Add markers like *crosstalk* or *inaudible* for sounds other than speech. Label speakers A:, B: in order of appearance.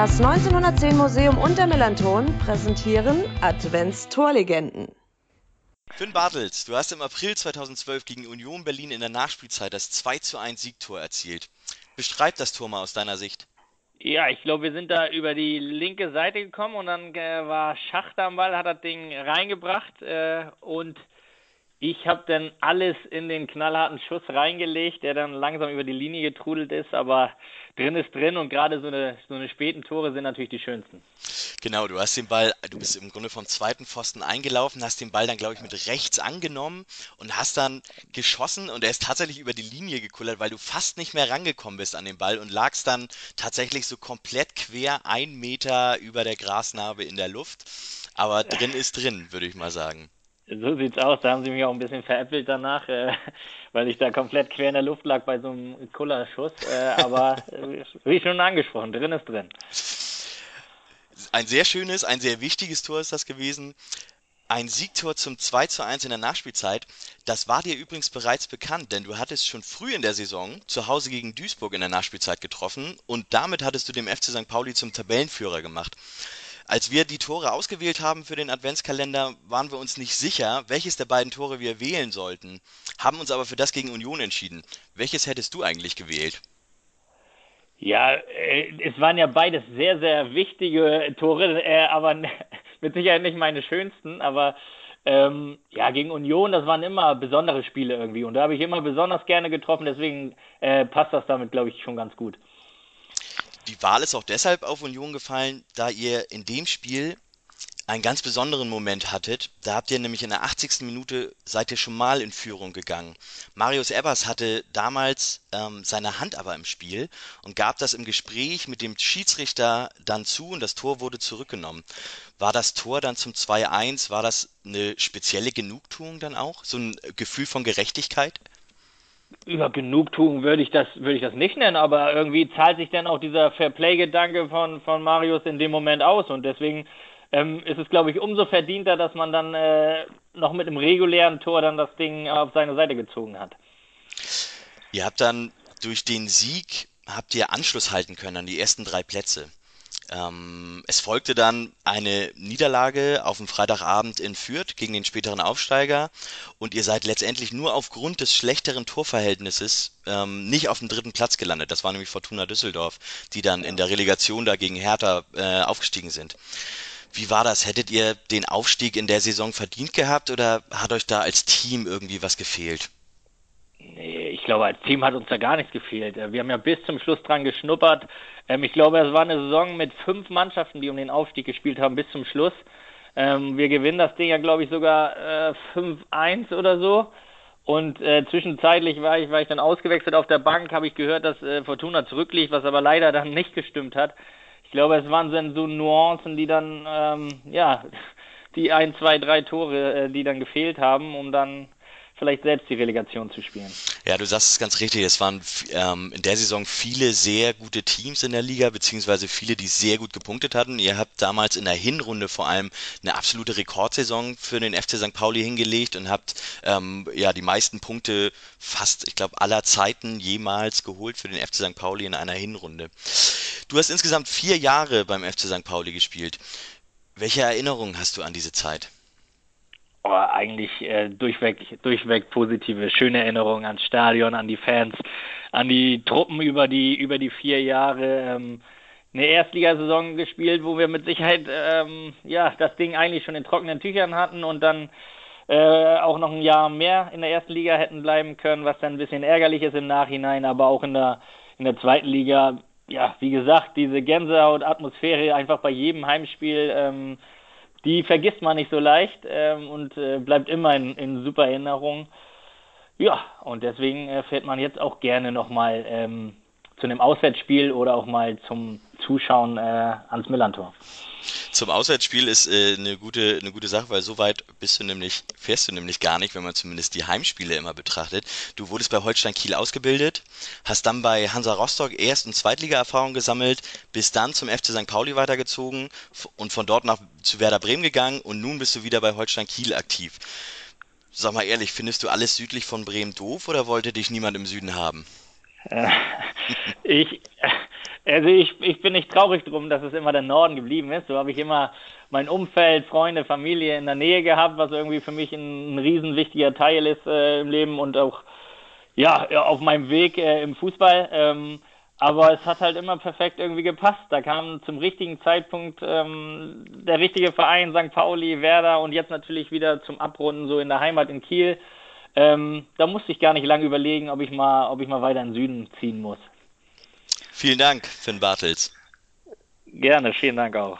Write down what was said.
A: Das 1910 Museum und der Melanton präsentieren Adventstorlegenden.
B: Finn Bartels, du hast im April 2012 gegen Union Berlin in der Nachspielzeit das 2 zu 1 Siegtor erzielt. Beschreib das Tor mal aus deiner Sicht.
C: Ja, ich glaube, wir sind da über die linke Seite gekommen und dann äh, war Schachter am Ball, hat das Ding reingebracht äh, und ich habe dann alles in den knallharten Schuss reingelegt, der dann langsam über die Linie getrudelt ist, aber drin ist drin und gerade so eine, so eine späten Tore sind natürlich die schönsten.
B: Genau, du hast den Ball, du bist im Grunde vom zweiten Pfosten eingelaufen, hast den Ball dann, glaube ich, mit rechts angenommen und hast dann geschossen und er ist tatsächlich über die Linie gekullert, weil du fast nicht mehr rangekommen bist an den Ball und lagst dann tatsächlich so komplett quer ein Meter über der Grasnarbe in der Luft. Aber drin ist drin, würde ich mal sagen.
C: So sieht's aus. Da haben sie mich auch ein bisschen veräppelt danach, äh, *laughs* weil ich da komplett quer in der Luft lag bei so einem Kullerschuss. Äh, aber äh, wie schon angesprochen, drin ist drin.
B: Ein sehr schönes, ein sehr wichtiges Tor ist das gewesen. Ein Siegtor zum 2 zu 1 in der Nachspielzeit. Das war dir übrigens bereits bekannt, denn du hattest schon früh in der Saison zu Hause gegen Duisburg in der Nachspielzeit getroffen und damit hattest du dem FC St. Pauli zum Tabellenführer gemacht. Als wir die Tore ausgewählt haben für den Adventskalender, waren wir uns nicht sicher, welches der beiden Tore wir wählen sollten, haben uns aber für das gegen Union entschieden. Welches hättest du eigentlich gewählt?
C: Ja, äh, es waren ja beides sehr, sehr wichtige Tore, äh, aber *laughs* mit Sicherheit nicht meine schönsten, aber ähm, ja, gegen Union, das waren immer besondere Spiele irgendwie und da habe ich immer besonders gerne getroffen, deswegen äh, passt das damit, glaube ich, schon ganz gut.
B: Die Wahl ist auch deshalb auf Union gefallen, da ihr in dem Spiel einen ganz besonderen Moment hattet. Da habt ihr nämlich in der 80. Minute seid ihr schon mal in Führung gegangen. Marius Ebers hatte damals ähm, seine Hand aber im Spiel und gab das im Gespräch mit dem Schiedsrichter dann zu und das Tor wurde zurückgenommen. War das Tor dann zum 2-1, war das eine spezielle Genugtuung dann auch? So ein Gefühl von Gerechtigkeit?
C: Über Genugtuung würde ich das würde ich das nicht nennen, aber irgendwie zahlt sich dann auch dieser Fairplay-Gedanke von von Marius in dem Moment aus und deswegen ähm, ist es glaube ich umso verdienter, dass man dann äh, noch mit einem regulären Tor dann das Ding auf seine Seite gezogen hat.
B: Ihr habt dann durch den Sieg habt ihr Anschluss halten können an die ersten drei Plätze. Ähm, es folgte dann eine Niederlage auf dem Freitagabend in Fürth gegen den späteren Aufsteiger und ihr seid letztendlich nur aufgrund des schlechteren Torverhältnisses ähm, nicht auf dem dritten Platz gelandet. Das war nämlich Fortuna Düsseldorf, die dann in der Relegation da gegen Hertha äh, aufgestiegen sind. Wie war das? Hättet ihr den Aufstieg in der Saison verdient gehabt oder hat euch da als Team irgendwie was gefehlt?
C: Glaube, als Team hat uns da gar nichts gefehlt. Äh, wir haben ja bis zum Schluss dran geschnuppert. Ähm, ich glaube, es war eine Saison mit fünf Mannschaften, die um den Aufstieg gespielt haben bis zum Schluss. Ähm, wir gewinnen das Ding ja, glaube ich, sogar äh, 5-1 oder so. Und äh, zwischenzeitlich war ich, war ich dann ausgewechselt auf der Bank, habe ich gehört, dass äh, Fortuna zurückliegt, was aber leider dann nicht gestimmt hat. Ich glaube, es waren so Nuancen, die dann, ähm, ja, *laughs* die ein, zwei, drei Tore, äh, die dann gefehlt haben, um dann vielleicht selbst die Relegation zu spielen.
B: Ja, du sagst es ganz richtig. Es waren ähm, in der Saison viele sehr gute Teams in der Liga, beziehungsweise viele, die sehr gut gepunktet hatten. Ihr habt damals in der Hinrunde vor allem eine absolute Rekordsaison für den FC St. Pauli hingelegt und habt ähm, ja die meisten Punkte fast, ich glaube, aller Zeiten jemals geholt für den FC St. Pauli in einer Hinrunde. Du hast insgesamt vier Jahre beim FC St. Pauli gespielt. Welche Erinnerungen hast du an diese Zeit?
C: Oh, eigentlich äh, durchweg, durchweg positive, schöne Erinnerungen ans Stadion, an die Fans, an die Truppen über die, über die vier Jahre. Ähm, eine Erstligasaison gespielt, wo wir mit Sicherheit ähm, ja das Ding eigentlich schon in trockenen Tüchern hatten und dann äh, auch noch ein Jahr mehr in der ersten Liga hätten bleiben können, was dann ein bisschen ärgerlich ist im Nachhinein, aber auch in der in der zweiten Liga, ja, wie gesagt, diese Gänsehaut-Atmosphäre einfach bei jedem Heimspiel ähm, die vergisst man nicht so leicht ähm, und äh, bleibt immer in, in, super Erinnerung. Ja, und deswegen äh, fährt man jetzt auch gerne nochmal ähm, zu einem Auswärtsspiel oder auch mal zum Zuschauen äh, ans Millantor.
B: Zum Auswärtsspiel ist äh, eine gute eine gute Sache, weil so weit bist du nämlich fährst du nämlich gar nicht, wenn man zumindest die Heimspiele immer betrachtet. Du wurdest bei Holstein Kiel ausgebildet, hast dann bei Hansa Rostock Erst- und Zweitliga-Erfahrung gesammelt, bist dann zum FC St. Pauli weitergezogen und von dort nach zu Werder Bremen gegangen und nun bist du wieder bei Holstein Kiel aktiv. Sag mal ehrlich, findest du alles südlich von Bremen doof oder wollte dich niemand im Süden haben? *laughs*
C: ich Also ich, ich bin nicht traurig drum, dass es immer der Norden geblieben ist. So habe ich immer mein Umfeld, Freunde, Familie in der Nähe gehabt, was irgendwie für mich ein, ein riesen wichtiger Teil ist äh, im Leben und auch ja auf meinem Weg äh, im Fußball. Ähm, aber es hat halt immer perfekt irgendwie gepasst. Da kam zum richtigen Zeitpunkt ähm, der richtige Verein, St. Pauli, Werder und jetzt natürlich wieder zum Abrunden so in der Heimat in Kiel. Ähm, da musste ich gar nicht lange überlegen, ob ich mal, ob ich mal weiter in den Süden ziehen muss.
B: Vielen Dank, Finn Bartels.
C: Gerne, vielen Dank auch.